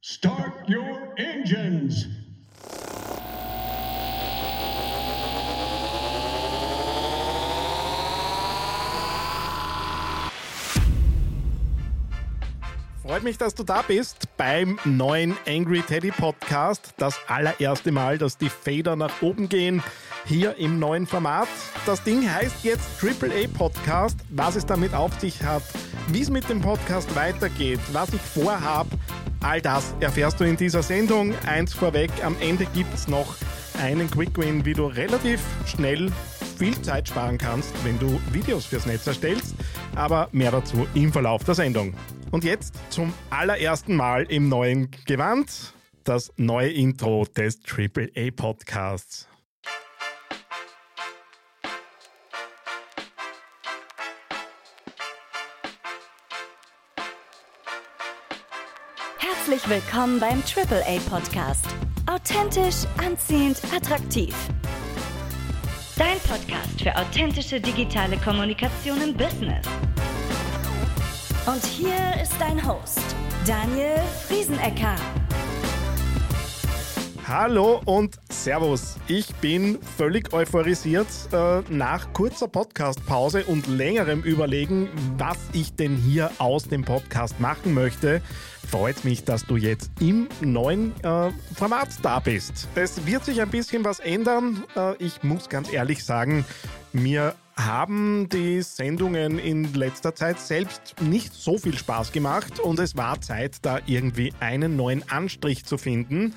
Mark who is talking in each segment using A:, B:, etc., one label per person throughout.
A: Start your engines.
B: Freut mich, dass du da bist beim neuen Angry Teddy Podcast. Das allererste Mal, dass die Fader nach oben gehen hier im neuen Format. Das Ding heißt jetzt AAA Podcast. Was es damit auf sich hat, wie es mit dem Podcast weitergeht, was ich vorhabe, all das erfährst du in dieser Sendung. Eins vorweg, am Ende gibt es noch einen Quick Win, wie du relativ schnell viel Zeit sparen kannst, wenn du Videos fürs Netz erstellst. Aber mehr dazu im Verlauf der Sendung. Und jetzt zum allerersten Mal im neuen Gewand das neue Intro des AAA Podcasts.
C: Herzlich willkommen beim AAA Podcast. Authentisch, anziehend, attraktiv. Dein Podcast für authentische digitale Kommunikation im Business. Und hier ist dein Host, Daniel Friesenecker.
B: Hallo und Servus. Ich bin völlig euphorisiert äh, nach kurzer Podcastpause und längerem Überlegen, was ich denn hier aus dem Podcast machen möchte. Freut mich, dass du jetzt im neuen äh, Format da bist. Es wird sich ein bisschen was ändern. Äh, ich muss ganz ehrlich sagen, mir haben die Sendungen in letzter Zeit selbst nicht so viel Spaß gemacht und es war Zeit, da irgendwie einen neuen Anstrich zu finden.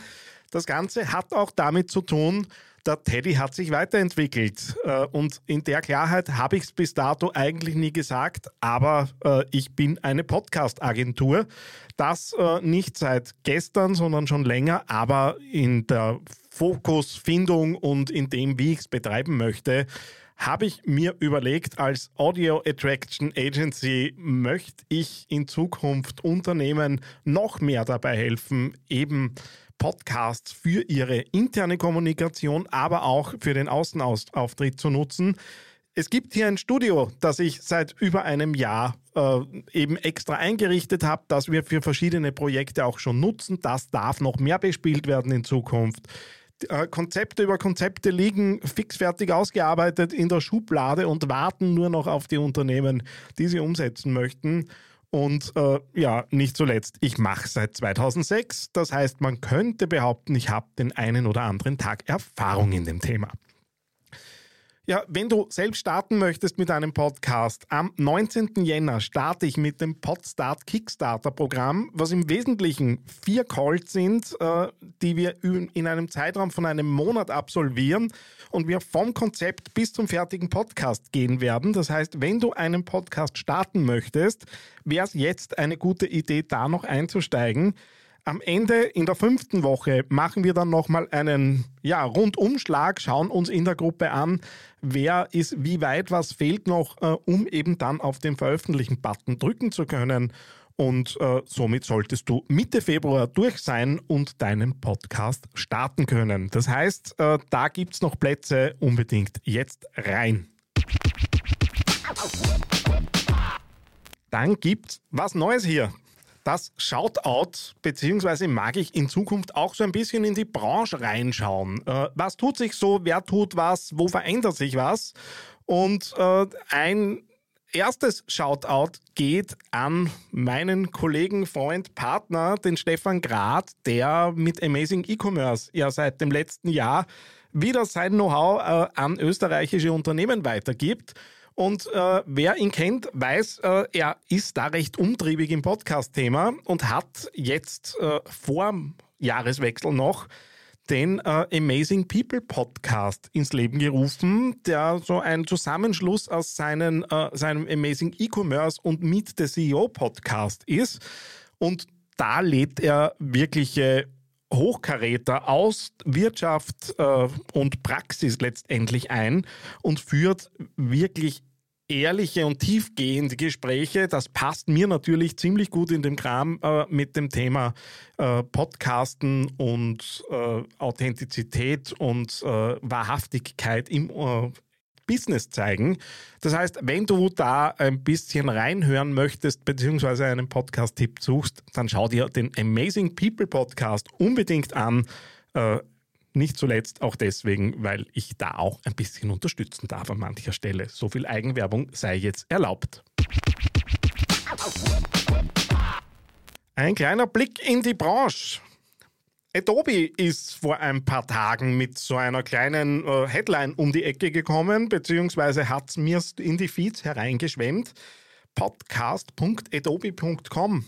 B: Das Ganze hat auch damit zu tun, der Teddy hat sich weiterentwickelt. Äh, und in der Klarheit habe ich es bis dato eigentlich nie gesagt, aber äh, ich bin eine Podcast-Agentur. Das äh, nicht seit gestern, sondern schon länger, aber in der Fokusfindung und in dem, wie ich es betreiben möchte, habe ich mir überlegt, als Audio Attraction Agency möchte ich in Zukunft Unternehmen noch mehr dabei helfen, eben Podcasts für ihre interne Kommunikation, aber auch für den Außenauftritt zu nutzen. Es gibt hier ein Studio, das ich seit über einem Jahr äh, eben extra eingerichtet habe, das wir für verschiedene Projekte auch schon nutzen. Das darf noch mehr bespielt werden in Zukunft. Äh, Konzepte über Konzepte liegen fixfertig ausgearbeitet in der Schublade und warten nur noch auf die Unternehmen, die sie umsetzen möchten. Und äh, ja, nicht zuletzt, ich mache seit 2006. Das heißt, man könnte behaupten, ich habe den einen oder anderen Tag Erfahrung in dem Thema. Ja, wenn du selbst starten möchtest mit einem Podcast, am 19. Jänner starte ich mit dem Podstart Kickstarter Programm, was im Wesentlichen vier Calls sind, äh, die wir in einem Zeitraum von einem Monat absolvieren und wir vom Konzept bis zum fertigen Podcast gehen werden. Das heißt, wenn du einen Podcast starten möchtest, wäre es jetzt eine gute Idee, da noch einzusteigen. Am Ende in der fünften Woche machen wir dann nochmal einen ja, Rundumschlag, schauen uns in der Gruppe an, wer ist wie weit, was fehlt noch, äh, um eben dann auf den Veröffentlichen-Button drücken zu können. Und äh, somit solltest du Mitte Februar durch sein und deinen Podcast starten können. Das heißt, äh, da gibt es noch Plätze, unbedingt jetzt rein. Dann gibt's was Neues hier das Shoutout, beziehungsweise mag ich in Zukunft auch so ein bisschen in die Branche reinschauen. Äh, was tut sich so, wer tut was, wo verändert sich was? Und äh, ein erstes Shoutout geht an meinen Kollegen, Freund, Partner, den Stefan Grad, der mit Amazing E-Commerce ja seit dem letzten Jahr wieder sein Know-how äh, an österreichische Unternehmen weitergibt. Und äh, wer ihn kennt, weiß, äh, er ist da recht umtriebig im Podcast-Thema und hat jetzt äh, vor Jahreswechsel noch den äh, Amazing People Podcast ins Leben gerufen, der so ein Zusammenschluss aus seinen, äh, seinem Amazing E-Commerce und Meet the CEO Podcast ist. Und da lädt er wirkliche Hochkaräter aus Wirtschaft äh, und Praxis letztendlich ein und führt wirklich ehrliche und tiefgehende Gespräche. Das passt mir natürlich ziemlich gut in dem Kram äh, mit dem Thema äh, Podcasten und äh, Authentizität und äh, Wahrhaftigkeit im äh, Business zeigen. Das heißt, wenn du da ein bisschen reinhören möchtest, beziehungsweise einen Podcast-Tipp suchst, dann schau dir den Amazing People Podcast unbedingt an. Nicht zuletzt auch deswegen, weil ich da auch ein bisschen unterstützen darf an mancher Stelle. So viel Eigenwerbung sei jetzt erlaubt. Ein kleiner Blick in die Branche. Adobe ist vor ein paar Tagen mit so einer kleinen äh, Headline um die Ecke gekommen, beziehungsweise hat es mir in die Feeds hereingeschwemmt. Podcast.adobe.com.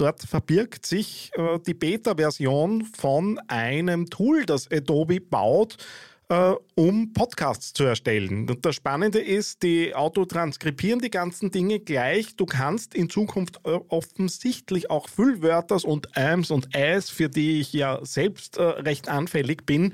B: Dort verbirgt sich äh, die Beta-Version von einem Tool, das Adobe baut, äh, um Podcasts zu erstellen. Und das Spannende ist, die autotranskribieren die ganzen Dinge gleich. Du kannst in Zukunft äh, offensichtlich auch Füllwörters und Ams und Äs, für die ich ja selbst äh, recht anfällig bin,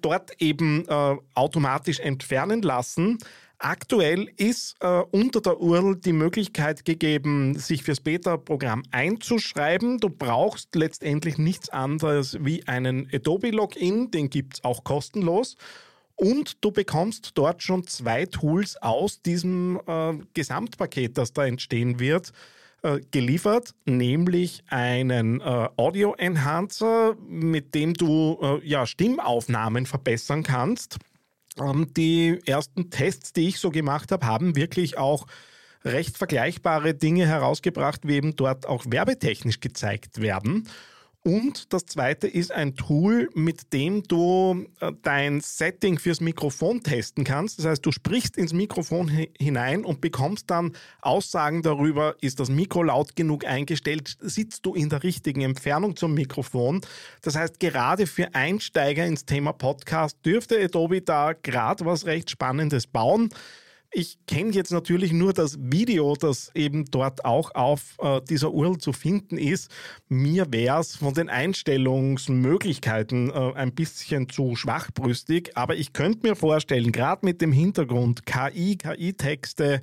B: dort eben äh, automatisch entfernen lassen. Aktuell ist äh, unter der URL die Möglichkeit gegeben, sich fürs Beta-Programm einzuschreiben. Du brauchst letztendlich nichts anderes wie einen Adobe-Login, den gibt es auch kostenlos. Und du bekommst dort schon zwei Tools aus diesem äh, Gesamtpaket, das da entstehen wird, äh, geliefert, nämlich einen äh, Audio Enhancer, mit dem du äh, ja, Stimmaufnahmen verbessern kannst. Ähm, die ersten Tests, die ich so gemacht habe, haben wirklich auch recht vergleichbare Dinge herausgebracht, wie eben dort auch werbetechnisch gezeigt werden. Und das zweite ist ein Tool, mit dem du äh, dein Setting fürs Mikrofon testen kannst. Das heißt, du sprichst ins Mikrofon hinein und bekommst dann Aussagen darüber, ist das Mikro laut genug eingestellt, sitzt du in der richtigen Entfernung zum Mikrofon. Das heißt, gerade für Einsteiger ins Thema Podcast dürfte Adobe da gerade was recht Spannendes bauen. Ich kenne jetzt natürlich nur das Video, das eben dort auch auf äh, dieser URL zu finden ist. Mir wäre es von den Einstellungsmöglichkeiten äh, ein bisschen zu schwachbrüstig, aber ich könnte mir vorstellen, gerade mit dem Hintergrund KI, KI-Texte,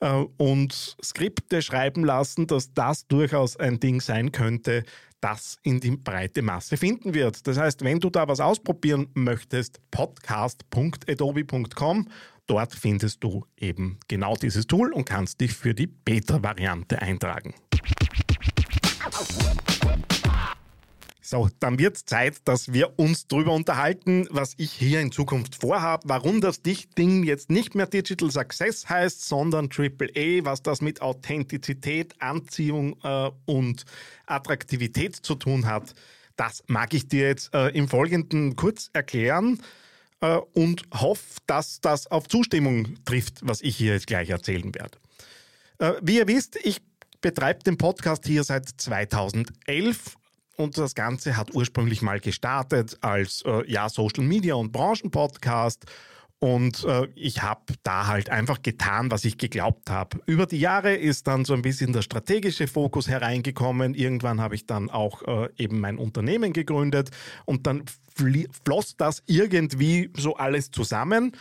B: äh, und Skripte schreiben lassen, dass das durchaus ein Ding sein könnte, das in die breite Masse finden wird. Das heißt, wenn du da was ausprobieren möchtest, podcast.adobe.com Dort findest du eben genau dieses Tool und kannst dich für die Beta-Variante eintragen. So, dann wird es Zeit, dass wir uns darüber unterhalten, was ich hier in Zukunft vorhabe, warum das Ding jetzt nicht mehr Digital Success heißt, sondern AAA, was das mit Authentizität, Anziehung äh, und Attraktivität zu tun hat. Das mag ich dir jetzt äh, im Folgenden kurz erklären äh, und hoffe, dass das auf Zustimmung trifft, was ich hier jetzt gleich erzählen werde. Äh, wie ihr wisst, ich betreibe den Podcast hier seit 2011 und das Ganze hat ursprünglich mal gestartet als äh, ja, Social Media und Branchenpodcast und äh, ich habe da halt einfach getan, was ich geglaubt habe. Über die Jahre ist dann so ein bisschen der strategische Fokus hereingekommen. Irgendwann habe ich dann auch äh, eben mein Unternehmen gegründet und dann floss das irgendwie so alles zusammen.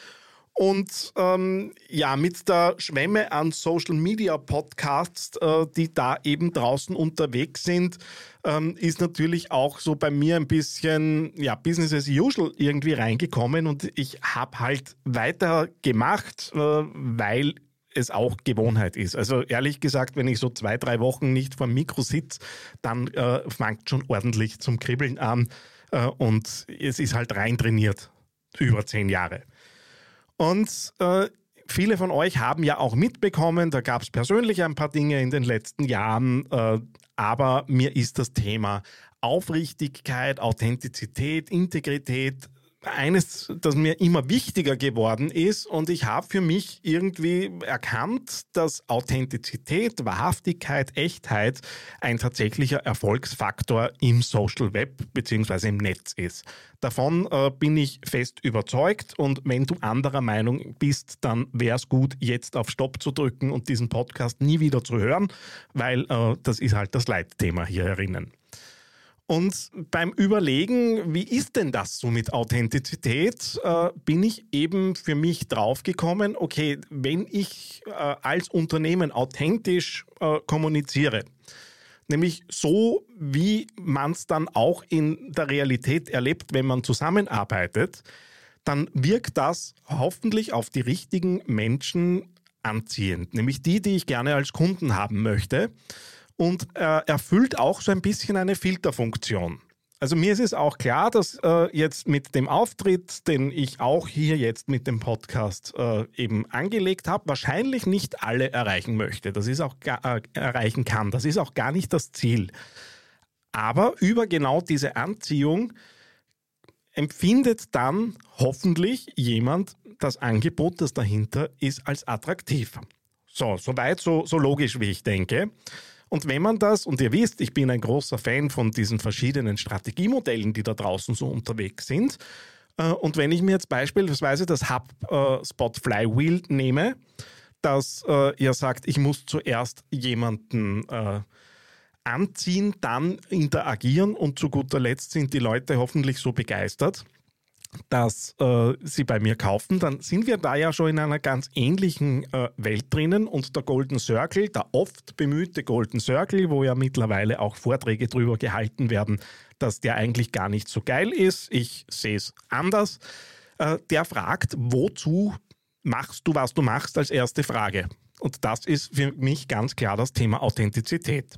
B: Und ähm, ja, mit der Schwemme an Social Media Podcasts, äh, die da eben draußen unterwegs sind, ähm, ist natürlich auch so bei mir ein bisschen ja, Business as usual irgendwie reingekommen. Und ich habe halt weiter gemacht, äh, weil es auch Gewohnheit ist. Also ehrlich gesagt, wenn ich so zwei, drei Wochen nicht vor dem Mikro sitze, dann äh, fängt schon ordentlich zum Kribbeln an. Äh, und es ist halt rein trainiert über zehn Jahre. Und äh, viele von euch haben ja auch mitbekommen, da gab es persönlich ein paar Dinge in den letzten Jahren, äh, aber mir ist das Thema Aufrichtigkeit, Authentizität, Integrität eines, das mir immer wichtiger geworden ist und ich habe für mich irgendwie erkannt, dass Authentizität, Wahrhaftigkeit, Echtheit ein tatsächlicher Erfolgsfaktor im Social Web bzw. im Netz ist. Davon äh, bin ich fest überzeugt und wenn du anderer Meinung bist, dann wäre es gut, jetzt auf Stopp zu drücken und diesen Podcast nie wieder zu hören, weil äh, das ist halt das Leitthema hier herinnen. Und beim Überlegen, wie ist denn das so mit Authentizität, äh, bin ich eben für mich draufgekommen, okay, wenn ich äh, als Unternehmen authentisch äh, kommuniziere, nämlich so, wie man es dann auch in der Realität erlebt, wenn man zusammenarbeitet, dann wirkt das hoffentlich auf die richtigen Menschen anziehend, nämlich die, die ich gerne als Kunden haben möchte und äh, erfüllt auch so ein bisschen eine Filterfunktion. Also mir ist es auch klar, dass äh, jetzt mit dem Auftritt, den ich auch hier jetzt mit dem Podcast äh, eben angelegt habe, wahrscheinlich nicht alle erreichen möchte. Das ist auch äh, erreichen kann. Das ist auch gar nicht das Ziel. Aber über genau diese Anziehung empfindet dann hoffentlich jemand das Angebot, das dahinter ist, als attraktiv. So, soweit so, so logisch, wie ich denke. Und wenn man das, und ihr wisst, ich bin ein großer Fan von diesen verschiedenen Strategiemodellen, die da draußen so unterwegs sind. Äh, und wenn ich mir jetzt beispielsweise das HubSpot Flywheel nehme, dass äh, ihr sagt, ich muss zuerst jemanden äh, anziehen, dann interagieren und zu guter Letzt sind die Leute hoffentlich so begeistert, dass äh, sie bei mir kaufen, dann sind wir da ja schon in einer ganz ähnlichen äh, Welt drinnen und der Golden Circle, der oft bemühte Golden Circle, wo ja mittlerweile auch Vorträge drüber gehalten werden, dass der eigentlich gar nicht so geil ist, ich sehe es anders, äh, der fragt, wozu machst du, was du machst, als erste Frage. Und das ist für mich ganz klar das Thema Authentizität.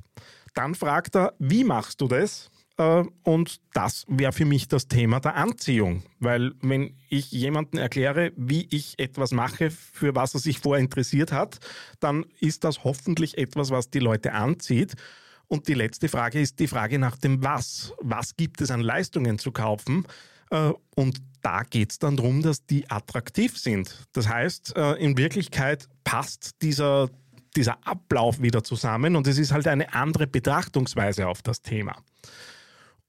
B: Dann fragt er, wie machst du das? Äh, und das wäre für mich das Thema der Anziehung. Weil wenn ich jemandem erkläre, wie ich etwas mache, für was er sich vorher interessiert hat, dann ist das hoffentlich etwas, was die Leute anzieht. Und die letzte Frage ist die Frage nach dem Was. Was gibt es an Leistungen zu kaufen? Äh, und da geht es dann darum, dass die attraktiv sind. Das heißt, äh, in Wirklichkeit passt dieser, dieser Ablauf wieder zusammen und es ist halt eine andere Betrachtungsweise auf das Thema.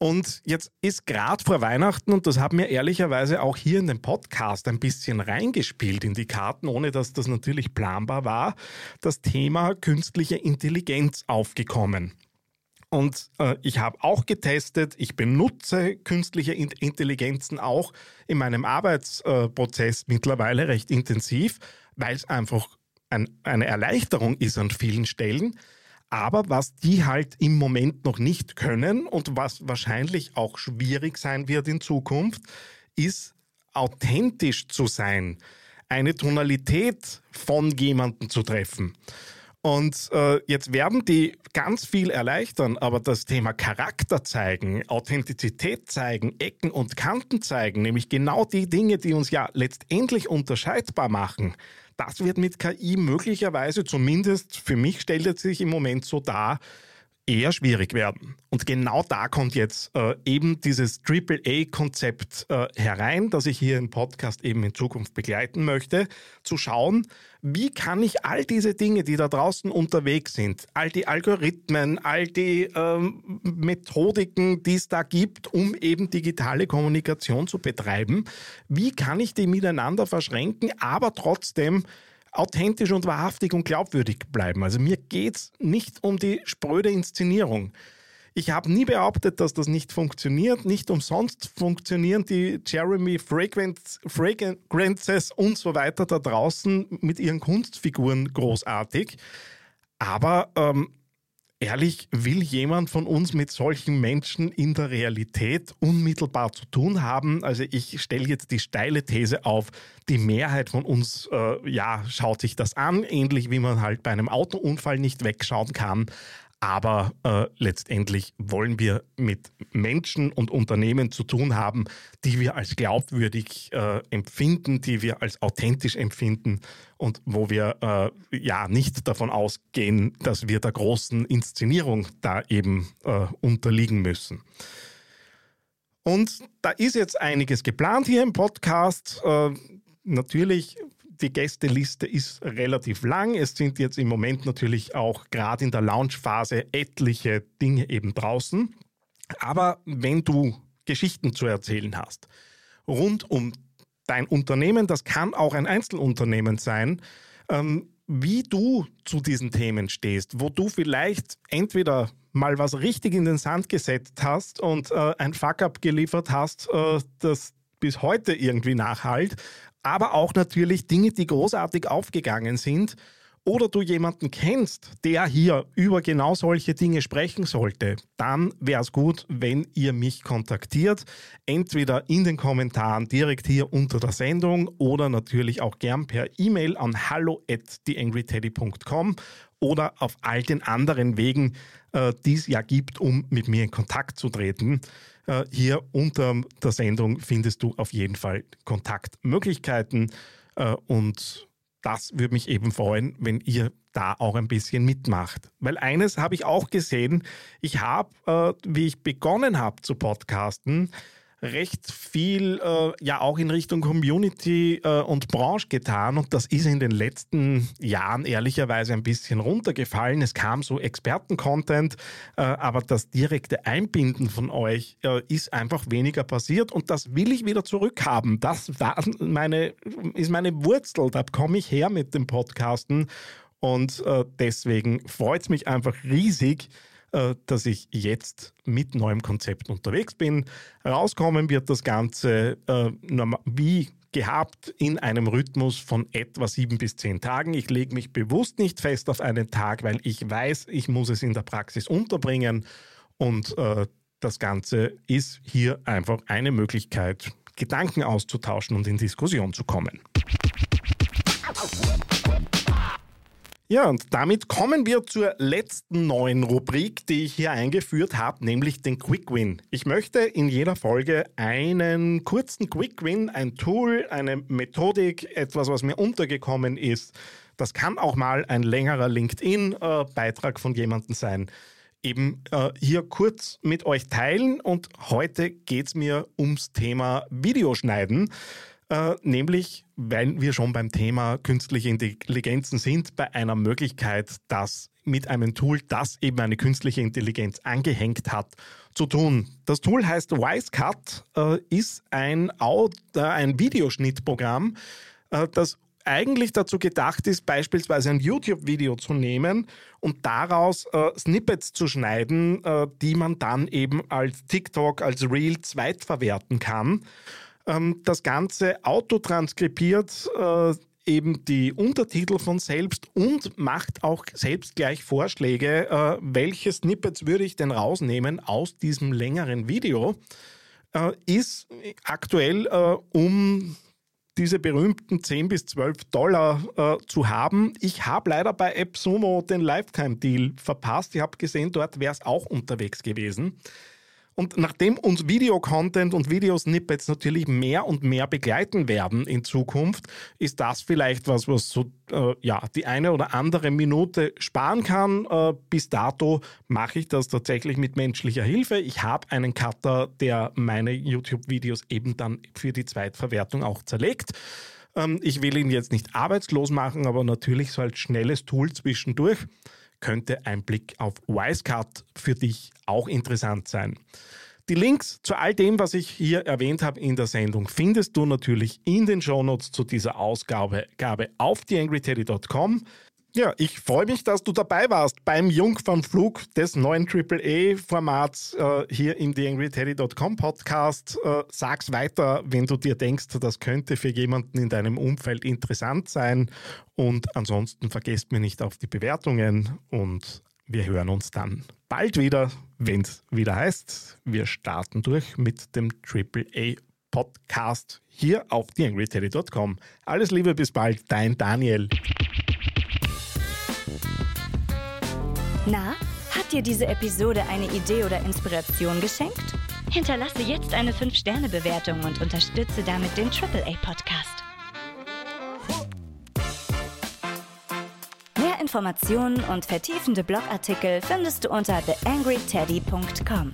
B: Und jetzt ist gerade vor Weihnachten, und das haben wir ehrlicherweise auch hier in den Podcast ein bisschen reingespielt in die Karten, ohne dass das natürlich planbar war, das Thema künstliche Intelligenz aufgekommen. Und äh, ich habe auch getestet, ich benutze künstliche Intelligenzen auch in meinem Arbeitsprozess mittlerweile recht intensiv, weil es einfach ein, eine Erleichterung ist an vielen Stellen. Aber was die halt im Moment noch nicht können und was wahrscheinlich auch schwierig sein wird in Zukunft, ist authentisch zu sein, eine Tonalität von jemandem zu treffen. Und äh, jetzt werden die ganz viel erleichtern, aber das Thema Charakter zeigen, Authentizität zeigen, Ecken und Kanten zeigen, nämlich genau die Dinge, die uns ja letztendlich unterscheidbar machen, das wird mit KI möglicherweise, zumindest für mich stellt es sich im Moment so dar, eher schwierig werden. Und genau da kommt jetzt äh, eben dieses AAA-Konzept äh, herein, das ich hier im Podcast eben in Zukunft begleiten möchte, zu schauen, wie kann ich all diese Dinge, die da draußen unterwegs sind, all die Algorithmen, all die ähm, Methodiken, die es da gibt, um eben digitale Kommunikation zu betreiben, wie kann ich die miteinander verschränken, aber trotzdem authentisch und wahrhaftig und glaubwürdig bleiben. Also mir geht es nicht um die spröde Inszenierung. Ich habe nie behauptet, dass das nicht funktioniert. Nicht umsonst funktionieren die Jeremy Fragrances und so weiter da draußen mit ihren Kunstfiguren großartig. Aber ähm, ehrlich, will jemand von uns mit solchen Menschen in der Realität unmittelbar zu tun haben? Also ich stelle jetzt die steile These auf, die Mehrheit von uns äh, ja, schaut sich das an, ähnlich wie man halt bei einem Autounfall nicht wegschauen kann. Aber äh, letztendlich wollen wir mit Menschen und Unternehmen zu tun haben, die wir als glaubwürdig äh, empfinden, die wir als authentisch empfinden und wo wir äh, ja nicht davon ausgehen, dass wir der großen Inszenierung da eben äh, unterliegen müssen. Und da ist jetzt einiges geplant hier im Podcast. Äh, natürlich die Gästeliste ist relativ lang. Es sind jetzt im Moment natürlich auch gerade in der Launchphase etliche Dinge eben draußen. Aber wenn du Geschichten zu erzählen hast rund um dein Unternehmen, das kann auch ein Einzelunternehmen sein, ähm, wie du zu diesen Themen stehst, wo du vielleicht entweder mal was richtig in den Sand gesetzt hast und äh, ein Fuck-up geliefert hast, äh, das bis heute irgendwie nachhalt, aber auch natürlich Dinge, die großartig aufgegangen sind oder du jemanden kennst, der hier über genau solche Dinge sprechen sollte, dann wäre es gut, wenn ihr mich kontaktiert. Entweder in den Kommentaren direkt hier unter der Sendung oder natürlich auch gern per E-Mail an hallo at theangryteddy.com oder auf all den anderen Wegen, äh, die es ja gibt, um mit mir in Kontakt zu treten. Äh, hier unter der Sendung findest du auf jeden Fall Kontaktmöglichkeiten äh, und das würde mich eben freuen, wenn ihr da auch ein bisschen mitmacht. Weil eines habe ich auch gesehen, ich habe, äh, wie ich begonnen habe zu podcasten, recht viel äh, ja auch in Richtung Community äh, und Branche getan und das ist in den letzten Jahren ehrlicherweise ein bisschen runtergefallen. Es kam so Experten-Content, äh, aber das direkte Einbinden von euch äh, ist einfach weniger passiert und das will ich wieder zurückhaben. Das war meine, ist meine Wurzel, da komme ich her mit dem Podcasten und äh, deswegen freut es mich einfach riesig, dass ich jetzt mit neuem Konzept unterwegs bin. Rauskommen wird das Ganze äh, wie gehabt in einem Rhythmus von etwa sieben bis zehn Tagen. Ich lege mich bewusst nicht fest auf einen Tag, weil ich weiß, ich muss es in der Praxis unterbringen und äh, das Ganze ist hier einfach eine Möglichkeit, Gedanken auszutauschen und in Diskussion zu kommen. Ja, und damit kommen wir zur letzten neuen Rubrik, die ich hier eingeführt habe, nämlich den Quick Win. Ich möchte in jeder Folge einen kurzen Quick Win, ein Tool, eine Methodik, etwas, was mir untergekommen ist. Das kann auch mal ein längerer LinkedIn-Beitrag von jemandem sein. Eben äh, hier kurz mit euch teilen und heute geht es mir ums Thema Videoschneiden. Äh, nämlich, weil wir schon beim Thema künstliche Intelligenzen sind, bei einer Möglichkeit, das mit einem Tool, das eben eine künstliche Intelligenz angehängt hat, zu tun. Das Tool heißt Wisecut, äh, ist ein, Audio, äh, ein Videoschnittprogramm, äh, das eigentlich dazu gedacht ist, beispielsweise ein YouTube-Video zu nehmen und daraus äh, Snippets zu schneiden, äh, die man dann eben als TikTok, als Reel zweitverwerten kann ähm, das Ganze autotranskribiert äh, eben die Untertitel von selbst und macht auch selbst gleich Vorschläge, äh, welche Snippets würde ich denn rausnehmen aus diesem längeren Video, äh, ist aktuell äh, um diese berühmten 10 bis 12 Dollar äh, zu haben. Ich habe leider bei AppSumo den Lifetime-Deal verpasst. Ich habe gesehen, dort wäre es auch unterwegs gewesen. Und nachdem uns Videocontent und Videosnippets natürlich mehr und mehr begleiten werden in Zukunft, ist das vielleicht was, was so äh, ja die eine oder andere Minute sparen kann. Äh, bis dato mache ich das tatsächlich mit menschlicher Hilfe. Ich habe einen Cutter, der meine YouTube-Videos eben dann für die Zweitverwertung auch zerlegt. Ähm, ich will ihn jetzt nicht arbeitslos machen, aber natürlich so als schnelles Tool zwischendurch könnte ein Blick auf Wisecut für dich auch interessant sein. Die Links zu all dem, was ich hier erwähnt habe in der Sendung, findest du natürlich in den Shownotes zu dieser Ausgabe auf theangryteddy.com. Ja, ich freue mich, dass du dabei warst beim Jungfernflug des neuen AAA-Formats äh, hier im TheAngryTeddy.com Podcast. Äh, sag's weiter, wenn du dir denkst, das könnte für jemanden in deinem Umfeld interessant sein. Und ansonsten vergesst mir nicht auf die Bewertungen und wir hören uns dann bald wieder, wenn es wieder heißt, wir starten durch mit dem AAA Podcast hier auf TheAngryTeddy.com. Alles Liebe, bis bald, dein Daniel.
C: Na, hat dir diese Episode eine Idee oder Inspiration geschenkt? Hinterlasse jetzt eine 5-Sterne-Bewertung und unterstütze damit den AAA-Podcast. Mehr Informationen und vertiefende Blogartikel findest du unter theangryteddy.com.